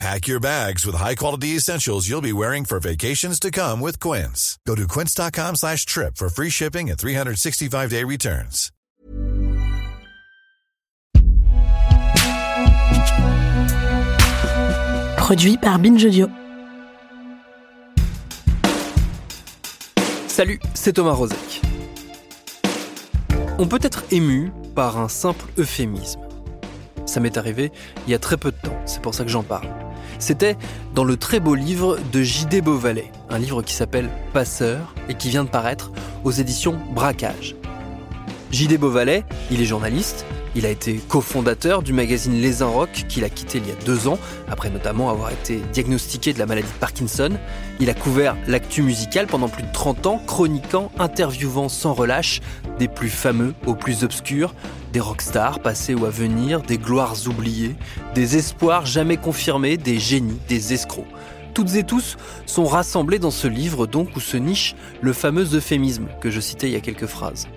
Pack your bags with high-quality essentials you'll be wearing for vacations to come with Quince. Go to quince.com slash trip for free shipping and 365-day returns. Produit par Binge Audio. Salut, c'est Thomas Rozek. On peut être ému par un simple euphémisme. Ça m'est arrivé il y a très peu de temps, c'est pour ça que j'en parle. C'était dans le très beau livre de J.D. Beauvalet, un livre qui s'appelle Passeur et qui vient de paraître aux éditions Braquage. J.D. Beauvalet, il est journaliste, il a été cofondateur du magazine Les Rock qu'il a quitté il y a deux ans, après notamment avoir été diagnostiqué de la maladie de Parkinson. Il a couvert l'actu musicale pendant plus de 30 ans, chroniquant, interviewant sans relâche des plus fameux aux plus obscurs, des rockstars passés ou à venir, des gloires oubliées, des espoirs jamais confirmés, des génies, des escrocs. Toutes et tous sont rassemblés dans ce livre donc où se niche le fameux euphémisme que je citais il y a quelques phrases.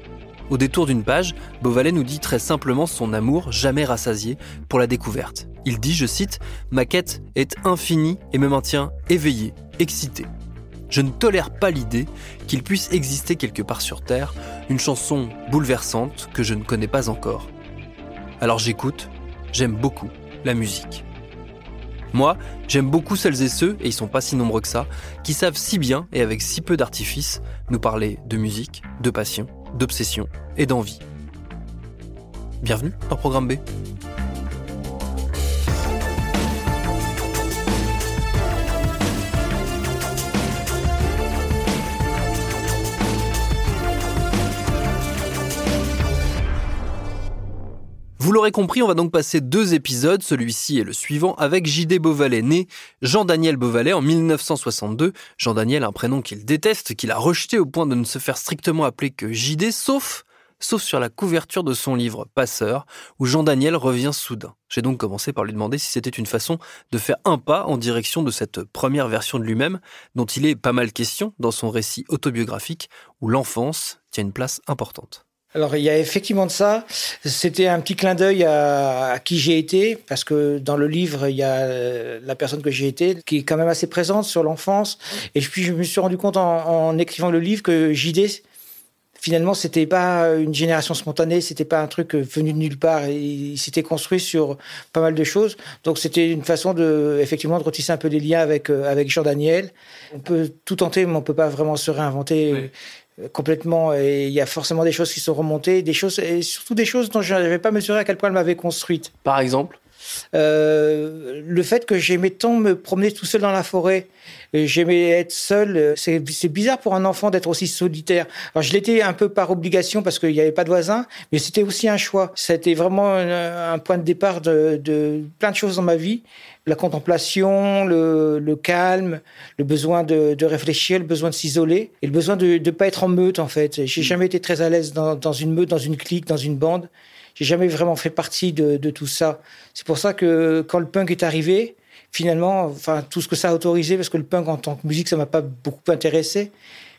Au détour d'une page, Beauvalet nous dit très simplement son amour jamais rassasié pour la découverte. Il dit, je cite, Ma quête est infinie et me maintient éveillé, excité. Je ne tolère pas l'idée qu'il puisse exister quelque part sur Terre une chanson bouleversante que je ne connais pas encore. Alors j'écoute, j'aime beaucoup la musique. Moi, j'aime beaucoup celles et ceux, et ils sont pas si nombreux que ça, qui savent si bien et avec si peu d'artifice nous parler de musique, de passion d'obsession et d'envie. Bienvenue dans Programme B. Vous l'aurez compris, on va donc passer deux épisodes, celui-ci et le suivant, avec J.D. Beauvalet, né Jean-Daniel Beauvalet en 1962. Jean-Daniel, un prénom qu'il déteste, qu'il a rejeté au point de ne se faire strictement appeler que J.D., sauf sauf sur la couverture de son livre Passeur, où Jean-Daniel revient soudain. J'ai donc commencé par lui demander si c'était une façon de faire un pas en direction de cette première version de lui-même, dont il est pas mal question dans son récit autobiographique, où l'enfance tient une place importante. Alors il y a effectivement de ça. C'était un petit clin d'œil à, qui j'ai été, parce que dans le livre, il y a euh, la personne que j'ai été, qui est quand même assez présente sur l'enfance. Et puis je me suis rendu compte en, écrivant le livre que JD, finalement, c'était pas une génération spontanée, c'était pas un truc venu de nulle part. Il s'était construit sur pas mal de choses. Donc c'était une façon de, effectivement, de retisser un peu des liens avec euh, avec Jean Daniel. On peut tout tenter, mais on peut pas vraiment se réinventer complètement. Et il y a forcément des choses qui sont remontées, des choses, et surtout des choses dont je n'avais pas mesuré à quel point elles m'avaient construite. Par exemple euh, le fait que j'aimais tant me promener tout seul dans la forêt, j'aimais être seul. C'est bizarre pour un enfant d'être aussi solitaire. Alors je l'étais un peu par obligation parce qu'il n'y avait pas de voisins, mais c'était aussi un choix. C'était vraiment un, point de départ de, de, plein de choses dans ma vie la contemplation, le, calme, le besoin de, réfléchir, le besoin de s'isoler et le besoin de ne pas être en meute en fait. J'ai mm. jamais été très à l'aise dans, une meute, dans une clique, dans une bande. J'ai jamais vraiment fait partie de, tout ça. C'est pour ça que quand le punk est arrivé, finalement, enfin tout ce que ça a autorisé, parce que le punk en tant que musique, ça m'a pas beaucoup intéressé.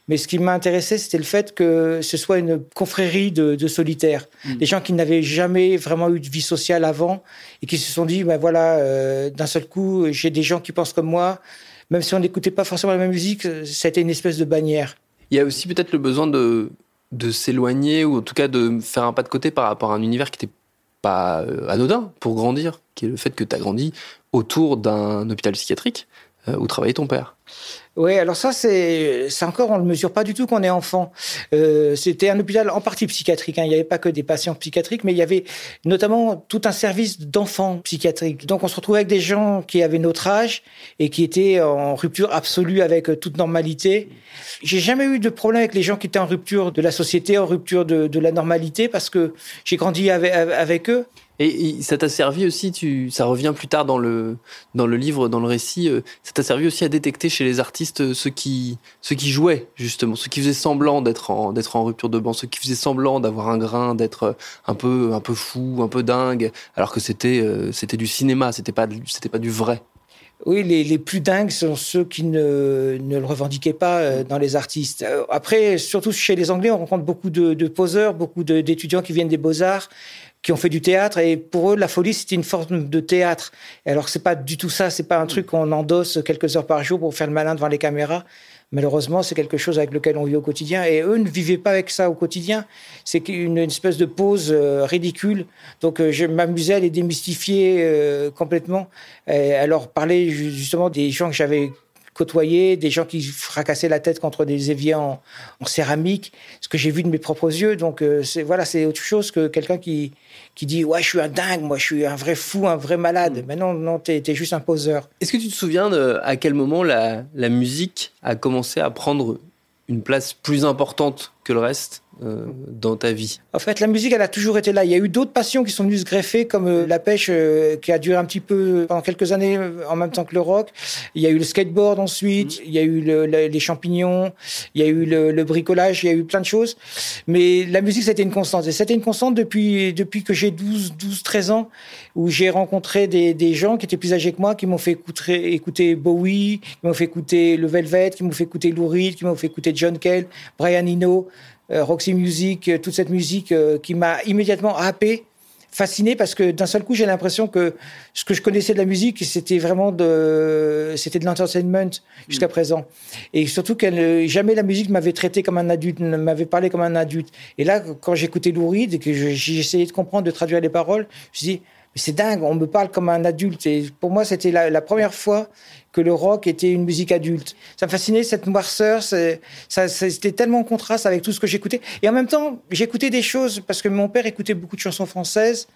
Mais ce qui m'a intéressé, c'était le fait que ce soit une confrérie de, solitaires. Mm. Des gens qui n'avaient jamais vraiment eu de vie sociale avant et qui se sont dit, ben voilà, euh, d'un seul coup, j'ai des gens qui pensent comme moi. Même si on n'écoutait pas forcément la même musique, été une espèce de bannière. Il y a aussi peut-être le besoin de, de s'éloigner ou en tout cas de faire un pas de côté par rapport à un univers qui n'était pas euh, anodin pour grandir, qui est le fait que tu as grandi autour d'un hôpital psychiatrique euh, où travaillait ton père. Oui, alors ça, c'est encore, on ne le mesure pas du tout qu'on est enfant. Euh, C'était un hôpital en partie psychiatrique. Hein. Il n'y avait pas que des patients psychiatriques, mais il y avait notamment tout un service d'enfants psychiatriques. Donc on se retrouvait avec des gens qui avaient notre âge et qui étaient en rupture absolue avec euh, toute normalité. J'ai jamais eu de problème avec les gens qui étaient en rupture de la société, en rupture de, de la normalité, parce que j'ai grandi avec, avec eux. Et ça t'a servi aussi, tu, ça revient plus tard dans le, dans le livre, dans le récit, euh, ça t'a servi aussi à détecter chez les artistes ceux qui, ceux qui jouaient, justement, ceux qui faisaient semblant d'être en, d'être en rupture de banc, ceux qui faisaient semblant d'avoir un grain, d'être un peu, un peu fou, un peu dingue, alors que c'était, euh, c'était du cinéma, c'était pas, c'était pas du vrai. Oui, les, les, plus dingues sont ceux qui ne, ne le revendiquaient pas euh, dans les artistes. Euh, après, surtout chez les Anglais, on rencontre beaucoup de, de poseurs, beaucoup d'étudiants qui viennent des beaux-arts, qui ont fait du théâtre et pour eux la folie c'était une forme de théâtre. Alors c'est pas du tout ça, c'est pas un truc qu'on endosse quelques heures par jour pour faire le malin devant les caméras. Malheureusement, c'est quelque chose avec lequel on vit au quotidien. Et eux ne vivaient pas avec ça au quotidien. C'est une, espèce de pose euh, ridicule. Donc, euh, je m'amusais à les démystifier euh, complètement. Et à leur parler justement des gens que j'avais côtoyer des gens qui fracassaient la tête contre des éviers en, céramique, ce que j'ai vu de mes propres yeux. Donc euh, c'est voilà, c'est autre chose que quelqu'un qui qui dit ouais je suis un dingue, moi je suis un vrai fou, un vrai malade. Mm. Mais non non, t'es es juste un poseur. Est-ce que tu te souviens de, à quel moment la, la musique a commencé à prendre une place plus importante que le reste? Euh, dans ta vie? En fait, la musique, elle a toujours été là. Il y a eu d'autres passions qui sont venues se greffer, comme euh, la pêche, euh, qui a duré un petit peu pendant quelques années en même temps que le rock. Il y a eu le skateboard ensuite, il y a eu le, les champignons, il y a eu le, bricolage, il y a eu plein de choses. Mais la musique, c'était une constante. Et c'était une constante depuis, depuis que j'ai 12, 12, 13 ans, où j'ai rencontré des, des, gens qui étaient plus âgés que moi, qui m'ont fait écouter, écouter Bowie, qui m'ont fait écouter le Velvet, qui m'ont fait écouter Lou Reed, qui m'ont fait écouter John Cale, Brian Eno. Euh, Roxy Music, euh, toute cette musique euh, qui m'a immédiatement happé, fasciné parce que d'un seul coup j'ai l'impression que ce que je connaissais de la musique c'était vraiment de c'était de l'entertainment jusqu'à mm. présent et surtout qu'elle jamais la musique m'avait traité comme un adulte m'avait parlé comme un adulte et là quand j'écoutais Lou Reed et que j'essayais de comprendre de traduire les paroles je me suis dit c'est dingue on me parle comme un adulte et pour moi c'était la, la première fois que le rock était une musique adulte. Ça me fascinait cette noirceur, c'était tellement en contraste avec tout ce que j'écoutais. Et en même temps, j'écoutais des choses parce que mon père écoutait beaucoup de chansons françaises.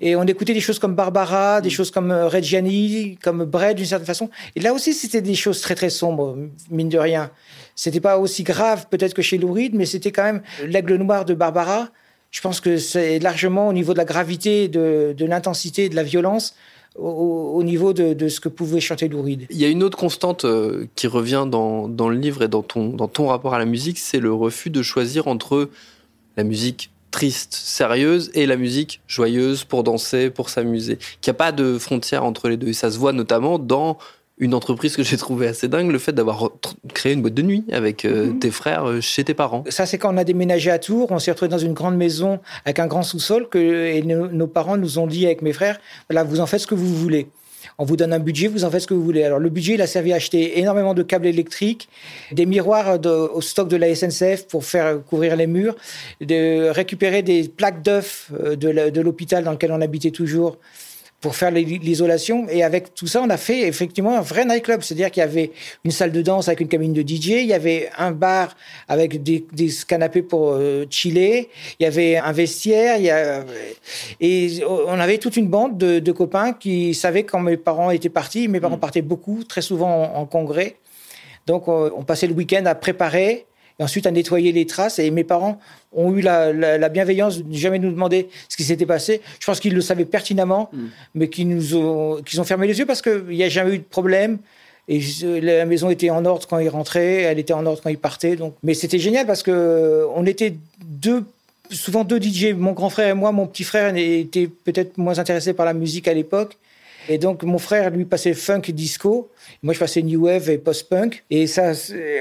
Et on écoutait des choses comme Barbara, des mm. choses comme euh, Reggiani, comme Brett d'une certaine façon. Et là aussi, c'était des choses très très sombres, mine de rien. C'était pas aussi grave peut-être que chez Lou Reed, mais c'était quand même l'aigle noir de Barbara. Je pense que c'est largement au niveau de la gravité, de, l'intensité, de la violence, au, niveau de, ce que pouvait chanter Lou Reed. Il y a une autre constante euh, qui revient dans, le livre et dans ton, dans ton rapport à la musique, c'est le refus de choisir entre la musique triste, sérieuse et la musique joyeuse pour danser, pour s'amuser. Qu'il n'y a pas de frontière entre les deux. Et ça se voit notamment dans une entreprise que j'ai trouvé assez dingue, le fait d'avoir créé une boîte de nuit avec euh, mhm. tes frères euh, chez tes parents. Ça, c'est quand on a déménagé à Tours, on s'est retrouvé dans une grande maison avec un grand sous-sol que et nos, parents nous ont dit avec mes frères, voilà, vous en faites ce que vous voulez. On vous donne un budget, vous en faites ce que vous voulez. Alors le budget, il a servi à acheter énormément de câbles électriques, des miroirs au stock de la SNCF pour faire couvrir les murs, de récupérer des plaques d'œufs euh, de l'hôpital dans lequel on habitait toujours pour faire l'isolation. Et avec tout ça, on a fait effectivement un vrai nightclub. C'est-à-dire qu'il y avait une salle de danse avec une cabine de DJ, il y avait un bar avec des, des canapés pour euh, chiller, il y avait un vestiaire, il y a... et on avait toute une bande de, de, copains qui savaient quand mes parents étaient partis. Mes parents mm. partaient beaucoup, très souvent en, congrès. Donc on, on passait le week-end à préparer et ensuite à nettoyer les traces. Et mes parents ont eu la, la, bienveillance de ne jamais nous demander ce qui s'était passé. Je pense qu'ils le savaient pertinemment, mm. mais qu'ils nous ont, qu'ils ont fermé les yeux parce qu'il n'y a jamais eu de problème. Et la maison était en ordre quand ils rentraient, elle était en ordre quand ils partaient. Donc, mais c'était génial parce que on était deux, souvent deux DJ. Mon grand frère et moi, mon petit frère était peut-être moins intéressé par la musique à l'époque. Et donc, mon frère, lui, passait funk disco. Moi, je passais new wave et post-punk. Et ça,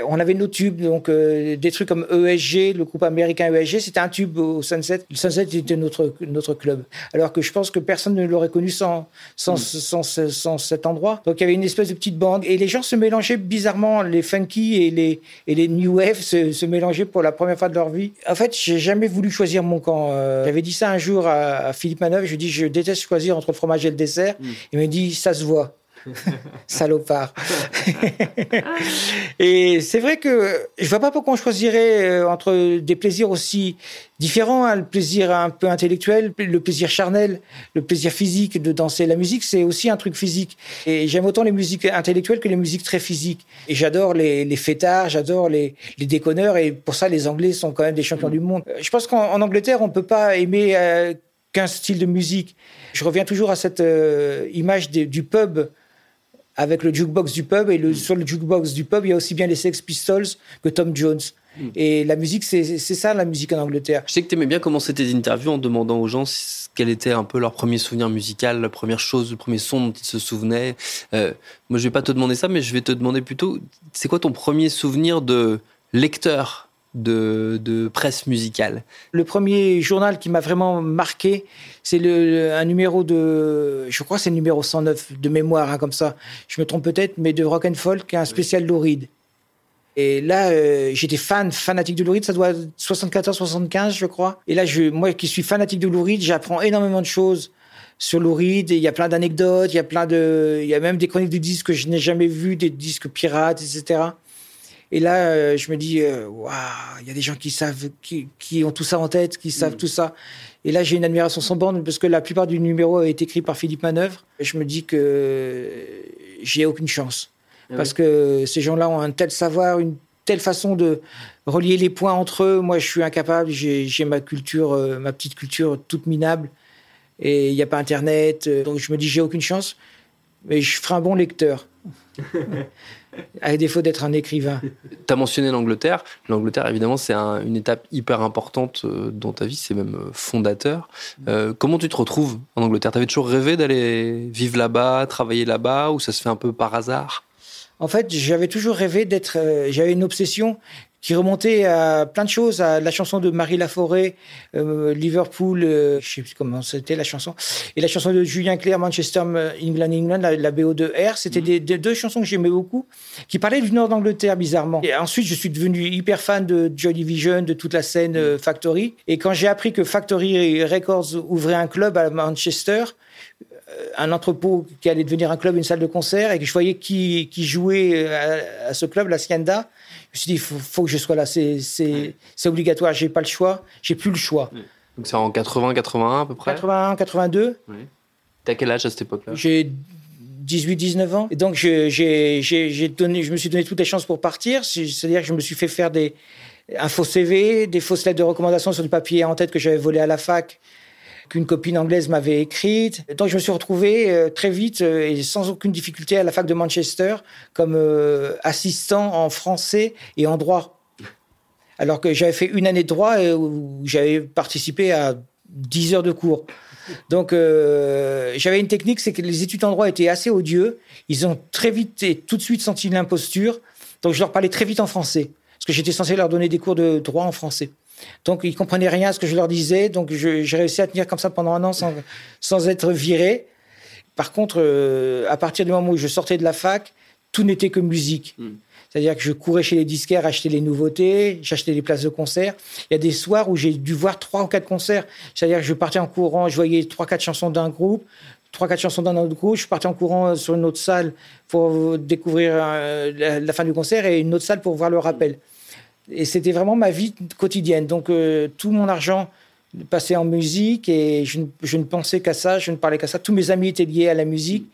on avait nos tubes. Donc, euh, des trucs comme ESG, le groupe américain ESG, c'était un tube au Sunset. Le Sunset était notre, notre club. Alors que je pense que personne ne l'aurait connu sans, sans, mm. sans, sans, cet endroit. Donc, il y avait une espèce de petite bande. Et les gens se mélangeaient bizarrement. Les funky et les, et les new wave se, se mélangeaient pour la première fois de leur vie. En fait, j'ai jamais voulu choisir mon camp. Euh, j'avais dit ça un jour à, Philippe Manœuvre. Je lui ai dit, je déteste choisir entre le fromage et le dessert. Mm. Il me dit, ça se voit. Salopard. et c'est vrai que je vois pas pourquoi on choisirait euh, entre des plaisirs aussi différents, hein, le plaisir un peu intellectuel, le plaisir charnel, le plaisir physique de danser. La musique, c'est aussi un truc physique. Et j'aime autant les musiques intellectuelles que les musiques très physiques. Et j'adore les, fêtards, j'adore les, déconneurs. Et pour ça, les Anglais sont quand même des champions du monde. Je pense qu'en Angleterre, on peut pas aimer euh, qu'un style de musique. Je reviens toujours à cette euh, image du pub avec le jukebox du pub. Et le, sur le jukebox du pub, il y a aussi bien les Sex Pistols que Tom Jones. Mm. Et la musique, c'est c'est ça la musique en Angleterre. Je sais que tu aimais bien commencer tes interviews en demandant aux gens si- quel était un peu leur premier souvenir musical, la première chose, le premier son dont ils se souvenaient. Euh, moi, je vais pas te demander ça, mais je vais te demander plutôt, c'est quoi ton premier souvenir de lecteur? De, presse musicale Le premier journal qui m'a vraiment marqué, c'est un numéro de, je crois c'est le numéro 109 de mémoire, hein, comme ça. Je me trompe peut-être, mais de Rock and Folk, un spécial Lou Reed. Et là, euh, j'étais fan, fanatique de Lou Reed, ça doit être 74, 75, je crois. Et là, je, moi qui suis fanatique de Lou Reed, j'apprends énormément de choses sur Lou Reed. Il y a plein d'anecdotes, il y a plein de, il y a même des chroniques de disques que je n'ai jamais vues, des disques pirates, etc. Et là, euh, je me dis, euh, waouh, il y a des gens qui savent, qui, qui ont tout ça en tête, qui savent tout ça. Et là, j'ai une admiration sans borne parce que la plupart du numéro a été écrit par Philippe Manœuvre. Et je me dis que j'ai aucune chance. Parce que ces gens-là ont un tel savoir, une telle façon de relier les points entre eux. Moi, je suis incapable. J'ai j'ai ma culture, euh, ma petite culture toute minable. Et il n'y a pas Internet. euh, Donc, je me dis, j'ai aucune chance. Mais je ferai un bon lecteur. à défaut d'être un écrivain. Tu as mentionné l'Angleterre. L'Angleterre, évidemment, c'est un- une étape hyper importante euh, dans ta vie, c'est même euh, fondateur. Euh, comment tu te retrouves en Angleterre? Tu avais toujours rêvé d'aller vivre là-bas, travailler là-bas, ou ça se fait un peu par hasard? En fait, j'avais toujours rêvé d'être. euh, j'avais une obsession qui remontait à plein de choses, à la chanson de Marie Laforêt, euh, Liverpool, euh, je sais plus comment c'était la chanson, et la chanson de Julien Clerc, Manchester, euh, England, England, la, la BO de R. C'était des, des- deux chansons que j'aimais beaucoup, qui parlaient du nord d'Angleterre, bizarrement. Et ensuite, je suis devenu hyper fan de Joy Division, de toute la scène euh, Factory. Et quand j'ai appris que Factory Records ouvrait un club à Manchester, un entrepôt qui allait devenir un club, une salle de concert, et que je voyais qui, qui jouait à, à ce club, la Sienda, je me suis dit, il faut, faut que je sois là, c'est c'est- c'est obligatoire, j'ai pas le choix, j'ai plus le choix. Donc c'est en 80, 81 à peu près? 81, 82, T'as quel âge à cette époque-là? J'ai 18, 19 ans, et donc je, j'ai- j'ai- j'ai donné, je me suis donné toutes les chances pour partir, C'est- c'est-à-dire que je me suis fait faire des, un faux CV, des fausses lettres de recommandation sur du papier en tête que j'avais volé à la fac, qu'une copine anglaise m'avait écrite. Donc je me suis retrouvé euh, très vite euh, et sans aucune difficulté à la fac de Manchester comme euh, assistant en français et en droit. Alors que j'avais fait une année de droit où j'avais participé à 10 heures de cours. Donc j'avais une technique, c'est que les étudiants en droit étaient assez odieux. Ils ont très vite et tout de suite senti l'imposture. Donc je leur parlais très vite en français. Parce que j'étais censé leur donner des cours de droit en français. Donc ils comprenaient rien à ce que je leur disais. Donc j'ai réussi à tenir comme ça pendant un an sans, sans être viré. Par contre, euh, à partir du moment où je sortais de la fac, tout n'était que musique. C'est-à-dire que je courais chez les disquaires, acheter les nouveautés, j'achetais des places de concert. Il y a des soirs où j'ai dû voir trois ou quatre concerts. C'est-à-dire que je partais en courant, je voyais trois, quatre chansons d'un groupe, trois, quatre chansons d'un autre groupe. Je partais en courant sur une autre salle pour découvrir euh, la fin du concert et une autre salle pour voir le rappel. Et c'était vraiment ma vie quotidienne. Donc euh, tout mon argent passait en musique et je ne, pensais qu'à ça, je ne parlais qu'à ça. Tous mes amis étaient liés à la musique.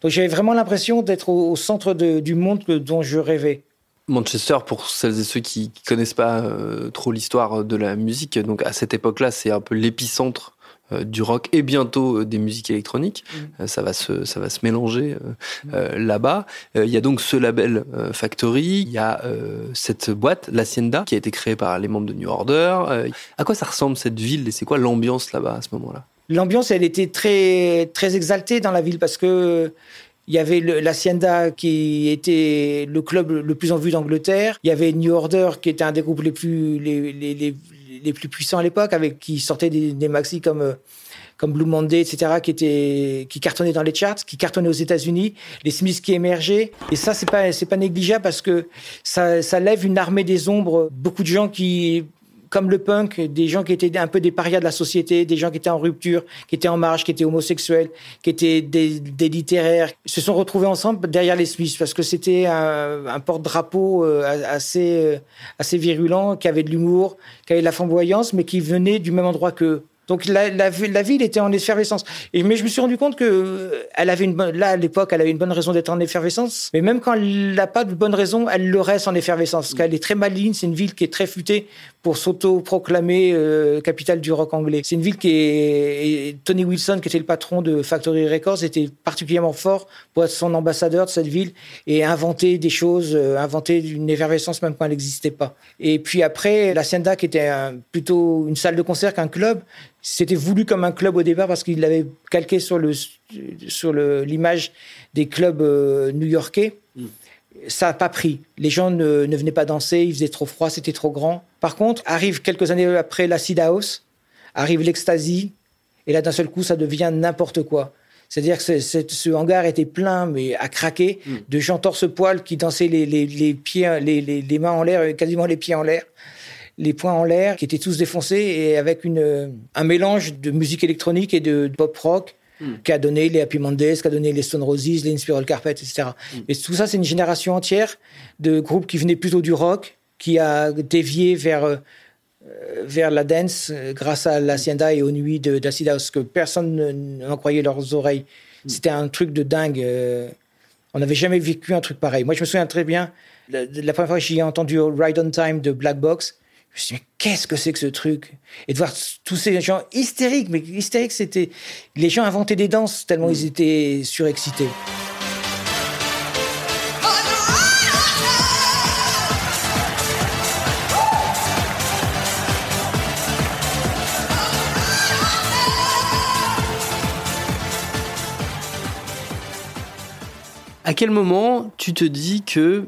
Donc j'avais vraiment l'impression d'être au, centre du monde que- dont je rêvais. Manchester, pour celles et ceux qui ne connaissent pas euh, trop l'histoire de la musique, donc à cette époque-là, c'est un peu l'épicentre du rock et bientôt euh, des musiques électroniques. Euh, ça, va se, ça va se mélanger euh, euh, là-bas. Euh, Il y a donc ce label euh, Factory, il y a euh, cette boîte, l'Hacienda, qui a été créée par les membres de New Order. Euh, à quoi ça ressemble cette ville et c'est quoi l'ambiance là-bas à ce moment-là? L'ambiance, elle était très, très exaltée dans la ville parce que il y avait l'Hacienda qui était le club le plus en vue d'Angleterre. Il y avait New Order qui était un des groupes les plus, les, les, les, les plus puissants à l'époque, avec qui sortaient des, des maxis comme euh, comme Blue Monday, etc., qui qui cartonnaient dans les charts, qui cartonnaient aux États-Unis, les Smiths qui émergeaient. Et ça, c'est pas c'est pas négligeable parce que ça, ça lève une armée des ombres. Beaucoup de gens qui comme le punk, des gens qui étaient un peu des parias de la société, des gens qui étaient en rupture, qui étaient en marge, qui étaient homosexuels, qui étaient des, littéraires, se sont retrouvés ensemble derrière les Smiths parce que c'était un, un porte-drapeau euh, assez, euh, assez virulent, qui avait de l'humour, qui avait de la flamboyance, mais qui venait du même endroit qu'eux. Donc la, la, la, ville était en effervescence. Mais je me suis rendu compte que euh, elle avait une bonne, là à l'époque, elle avait une bonne raison d'être en effervescence. Mais même quand elle n'a pas de bonne raison, elle le reste en effervescence. Parce qu'elle est très maligne. C'est une ville qui est très futée pour s'auto-proclamer euh, capitale du rock anglais. C'est une ville qui est Tony Wilson, qui était le patron de Factory Records, était particulièrement fort pour être son ambassadeur de cette ville et inventer des choses, euh, inventer une effervescence même quand elle n'existait pas. Et puis après, la Sienda, qui était un, plutôt une salle de concert qu'un club, c'était voulu comme un club au départ parce qu'il l'avait calqué sur le sur l'image des clubs euh, new-yorkais. Mm. Ça n'a pas pris. Les gens ne, ne, venaient pas danser, il faisait trop froid, c'était trop grand. Par contre, arrive quelques années après l'acid house, arrive l'ecstasy, et là d'un seul coup, ça devient n'importe quoi. C'est-à-dire que ce hangar était plein, mais à craquer, mm. de gens torse-poil qui dansaient les, les, les pieds, les, les, mains en l'air, quasiment les pieds en l'air les poings en l'air, qui étaient tous défoncés, et avec une, un mélange de musique électronique et de, pop rock. Hmm. qui a donné les Happy Mondays, qui a donné les Stone Roses, les Inspiral Carpet, etc. Hmm. Et tout ça, c'est une génération entière de groupes qui venaient plutôt du rock, qui a dévié vers euh, vers la dance euh, grâce à l'Hacienda et aux nuits d'Acid House, que personne n'en croyait leurs oreilles. Hmm. C'était un truc de dingue. Euh, on n'avait jamais vécu un truc pareil. Moi, je me souviens très bien, la, la première fois que j'ai entendu Ride on Time de Black Box, je me suis dit, mais qu'est-ce que c'est que ce truc? Et de voir tous ces gens hystériques, mais hystériques, c'était. Les gens inventaient des danses tellement ils étaient surexcités. À quel moment tu te dis que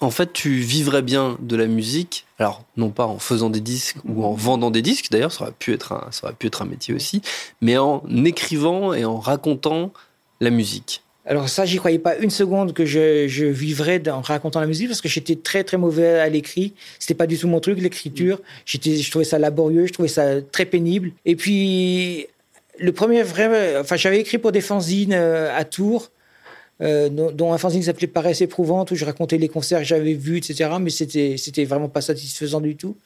en fait, tu vivrais bien de la musique. Alors, non pas en faisant des disques ou en vendant des disques, d'ailleurs, ça aurait pu être un, ça être un métier aussi, mais en écrivant et en racontant la musique. Alors ça, j'y croyais pas une seconde que je, je vivrais en racontant la musique parce que j'étais très très mauvais à l'écrit. C'était pas du tout mon truc, l'écriture. J'étais, je trouvais ça laborieux, je trouvais ça très pénible. Et puis le premier vrai, enfin j'avais écrit pour des fanzines euh, à Tours euh, dont un fanzine qui s'appelait Paresse éprouvante, où je racontais les concerts que j'avais vus, etc. Mais c'était, c'était vraiment pas satisfaisant du tout.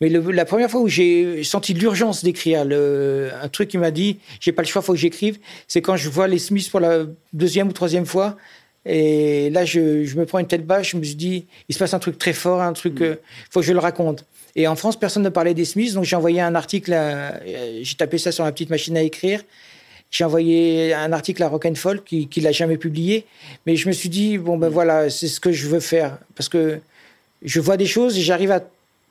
Mais la première fois où j'ai senti l'urgence d'écrire, un truc qui m'a dit, j'ai pas le choix, faut que j'écrive, c'est quand je vois les Smiths pour la deuxième ou troisième fois. Et là, je, je me prends une telle bâche, je me suis dit, il se passe un truc très fort, un truc, mmh. euh, faut que je le raconte. Et en France, personne ne parlait des Smiths, donc j'ai envoyé un article, j'ai tapé ça sur ma petite machine à écrire, j'ai envoyé un article à Rock and Folk qui, qui l'a jamais publié, mais je me suis dit bon ben voilà, c'est ce que je veux faire parce que je vois des choses et j'arrive à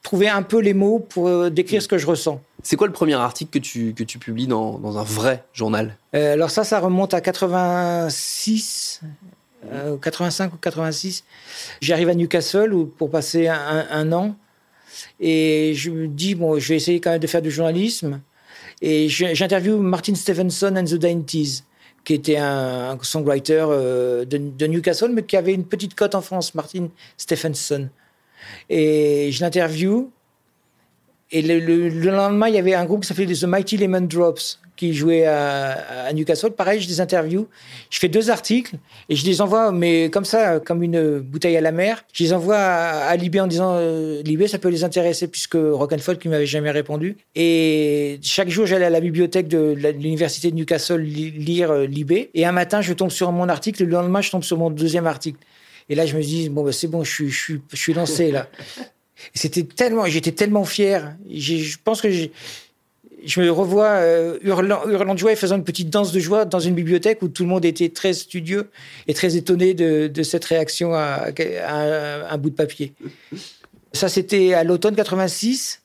trouver un peu les mots pour euh, décrire ce que je ressens. C'est quoi le premier article que tu, que tu publies dans, dans un vrai journal? Euh, Alors ça, ça remonte à 86, 85 euh, ou 86. J'arrive à Newcastle pour passer un, un, an et je me dis, bon, je vais essayer quand même de faire du journalisme. Et j'interviewe Martin Stephenson and the Dainties, qui était un, songwriter euh, de, Newcastle, mais qui avait une petite cote en France, Martin Stephenson. Et je l'interviewe. Et le, le, lendemain, il y avait un groupe qui s'appelait The Mighty Lemon Drops, qui jouait à, Newcastle. Pareil, je les interview. Je fais deux articles et je les envoie, mais comme ça, comme une bouteille à la mer. Je les envoie à, Libé en disant euh, Libé, ça peut les intéresser puisque Rock and Folk, qui m'avait jamais répondu. Et chaque jour, j'allais à la bibliothèque de l'université de Newcastle lire euh, Libé. Et un matin, je tombe sur mon article. Le lendemain, je tombe sur mon deuxième article. Et là, je me dis bon, bah, c'est bon, je suis lancé là. C'était tellement, j'étais tellement fier. Je pense que je me revois euh, hurlant, hurlant, de joie et faisant une petite danse de joie dans une bibliothèque où tout le monde était très studieux et très étonné de, cette réaction à, à, un bout de papier. Ça, c'était à l'automne 86.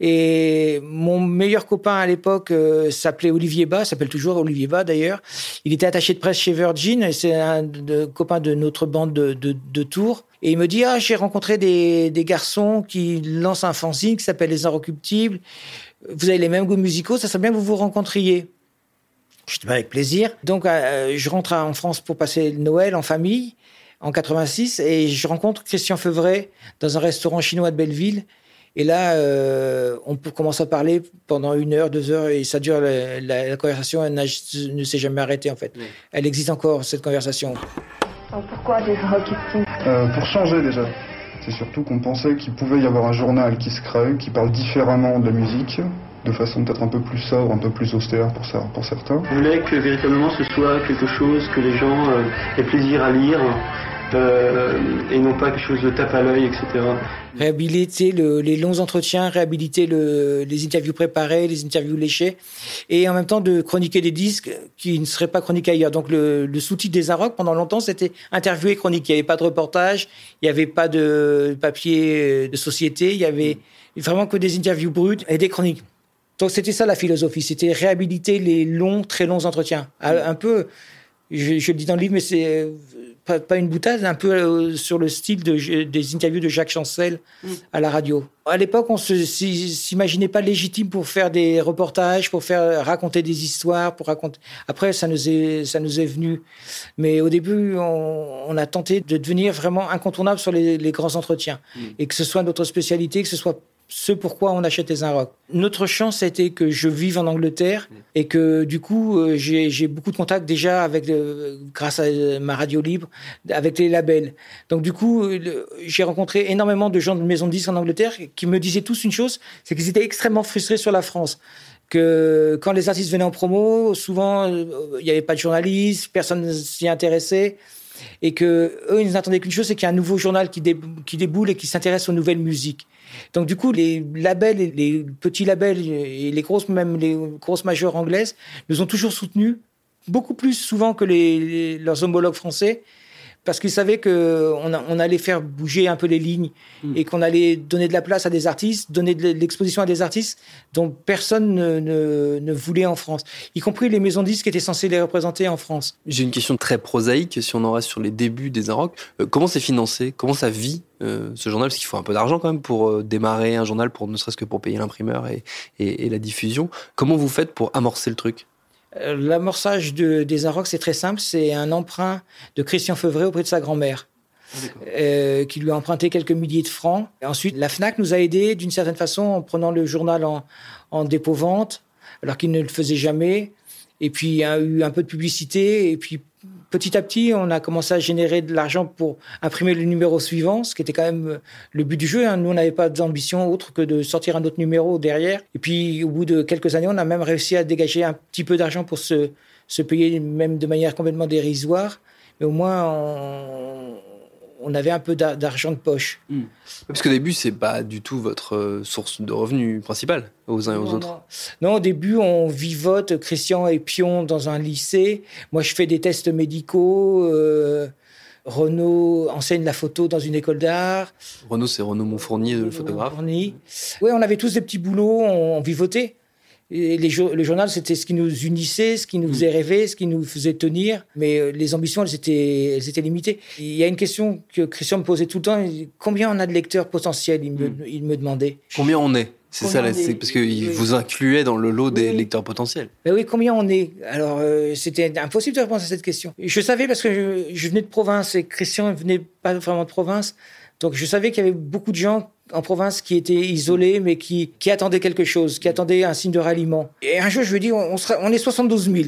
Et mon meilleur copain à l'époque euh, s'appelait Olivier Bas, s'appelle toujours Olivier Bas d'ailleurs. Il était attaché de presse chez Virgin et c'est un copain de notre bande de, de, de Tours. Et il me dit, ah, j'ai rencontré des, des garçons qui lancent un fanzine qui s'appelle Les Inrecuptibles vous avez les mêmes goûts musicaux, ça serait bien que vous vous rencontriez. Je dis, bah, avec plaisir. Donc, euh, je rentre en France pour passer Noël en famille, en 86, et je rencontre Christian Feuvret dans un restaurant chinois de Belleville. Et là, euh, on peut commencer à parler pendant une heure, deux heures, et ça dure, la, conversation elle ne s'est jamais arrêtée, en fait. Elle existe encore, cette conversation. pourquoi des euh, Pour changer, déjà. C'est surtout qu'on pensait qu'il pouvait y avoir un journal qui se crée, qui parle différemment de musique, de façon peut-être un peu plus sobre, un peu plus austère pour, pour certains. Je voulais que véritablement ce soit quelque chose que les gens euh, aient plaisir à lire euh, et non pas quelque chose de tape à l'œil, etc. Réhabiliter les longs entretiens, réhabiliter le, les interviews préparées, les interviews léchées, et en même temps de chroniquer des disques qui ne seraient pas chroniqués ailleurs. Donc le, le sous-titre des Arocs, pendant longtemps, c'était interview et chronique. Il n'y avait pas de reportage, il n'y avait pas de papier de société, il y avait vraiment que des interviews brutes et des chroniques. Donc c'était ça la philosophie, c'était réhabiliter les longs, très longs entretiens. Un peu, je, je le dis dans le livre, mais c'est pas, une boutade, un peu euh, sur le style de, des interviews de Jacques Chancel mm. à la radio. À l'époque, on ne s'imaginait pas légitime pour faire des reportages, pour faire raconter des histoires, pour raconter. Après, ça nous est, ça nous est venu. Mais au début, on, a tenté de devenir vraiment incontournable sur les, grands entretiens. Mm. Et que ce soit notre spécialité, que ce soit ce pourquoi on achète les Inrocks. Notre chance, c'était que je vive en Angleterre et que du coup, euh, j'ai beaucoup de contacts déjà avec, grâce à ma radio libre, avec les labels. Donc du coup, j'ai rencontré énormément de gens de maisons de disques en Angleterre qui me disaient tous une chose, c'est qu'ils étaient extrêmement frustrés sur la France que quand les artistes venaient en promo, souvent euh, il n'y avait pas de journalistes, personne ne s'y intéressait et que eux ils n'attendaient qu'une chose c'est qu'il y a un nouveau journal qui, qui déboule et qui s'intéresse aux nouvelles musiques donc du coup, les labels, les petits labels et les grosses, même les grosses majeures anglaises, nous ont toujours soutenus beaucoup plus souvent que les, leurs homologues français parce qu'ils savaient qu'on on allait faire bouger un peu les lignes hmm. et qu'on allait donner de la place à des artistes, donner de l'exposition à des artistes dont personne ne, ne, voulait en France, y compris les maisons disques qui étaient censées les représenter en France. J'ai une question très prosaïque, si on en reste sur les débuts des Inrock. Euh, comment c'est financé? Comment ça vit euh, ce journal? Parce qu'il faut un peu d'argent quand même pour euh, démarrer un journal, pour ne serait-ce que pour payer l'imprimeur et, et, et la diffusion. Comment vous faites pour amorcer le truc? L'amorçage de, des Arocs, c'est très simple. C'est un emprunt de Christian Feuvret auprès de sa grand-mère. Ah, euh, qui lui a emprunté quelques milliers de francs. Et ensuite, la FNAC nous a aidés d'une certaine façon en prenant le journal en, en dépôt-vente, alors qu'il ne le faisait jamais. Et puis, il y a eu un peu de publicité. Et puis, petit à petit, on a commencé à générer de l'argent pour imprimer le numéro suivant, ce qui était quand même euh, le but du jeu. Hein. Nous, on n'avait pas d'ambition autre que de sortir un autre numéro derrière. Et puis, au bout de quelques années, on a même réussi à dégager un petit peu d'argent pour se, se payer, même de manière complètement dérisoire. Mais au moins, on, on avait un peu d'argent de poche. Hmm. Parce qu'au début, c'est pas du tout votre euh, source de revenus principale aux uns et aux autres. Non. au début, on vivote. Christian et Pion dans un lycée. Moi, je fais des tests médicaux. Euh, Renaud enseigne la photo dans une école d'art. Renaud, c'est Renaud Montfournier, le photographe. Oui, on avait tous des petits boulots, on vivotait. Et les, le journal, c'était ce qui nous unissait, ce qui nous faisait rêver, ce qui nous faisait tenir. Mais euh, les ambitions, elles étaient, elles étaient limitées. Il y a une question que Christian me posait tout le temps. Combien on a de lecteurs potentiels il me, il me demandait. Combien on est? C'est ça, parce qu'il vous incluait dans le lot des lecteurs potentiels. Mais oui, combien on est? Alors, euh, c'était impossible de répondre à cette question. Je savais parce que je, je venais de province et Christian ne venait pas vraiment de province. Donc, je savais qu'il y avait beaucoup de gens en province qui étaient isolés, mais qui, qui attendaient quelque chose, qui attendaient un signe de ralliement. Et un jour, je lui dis, on, sera, on est 72 000.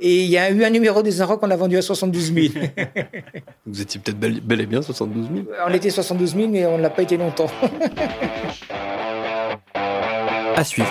Et il y a eu un numéro des Inrocks qu'on a vendu à 72 000. Vous étiez peut-être bel, et bien 72 000 On était 72 000, mais on ne l'a pas été longtemps. à suivre.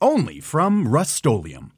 only from Rust-Oleum.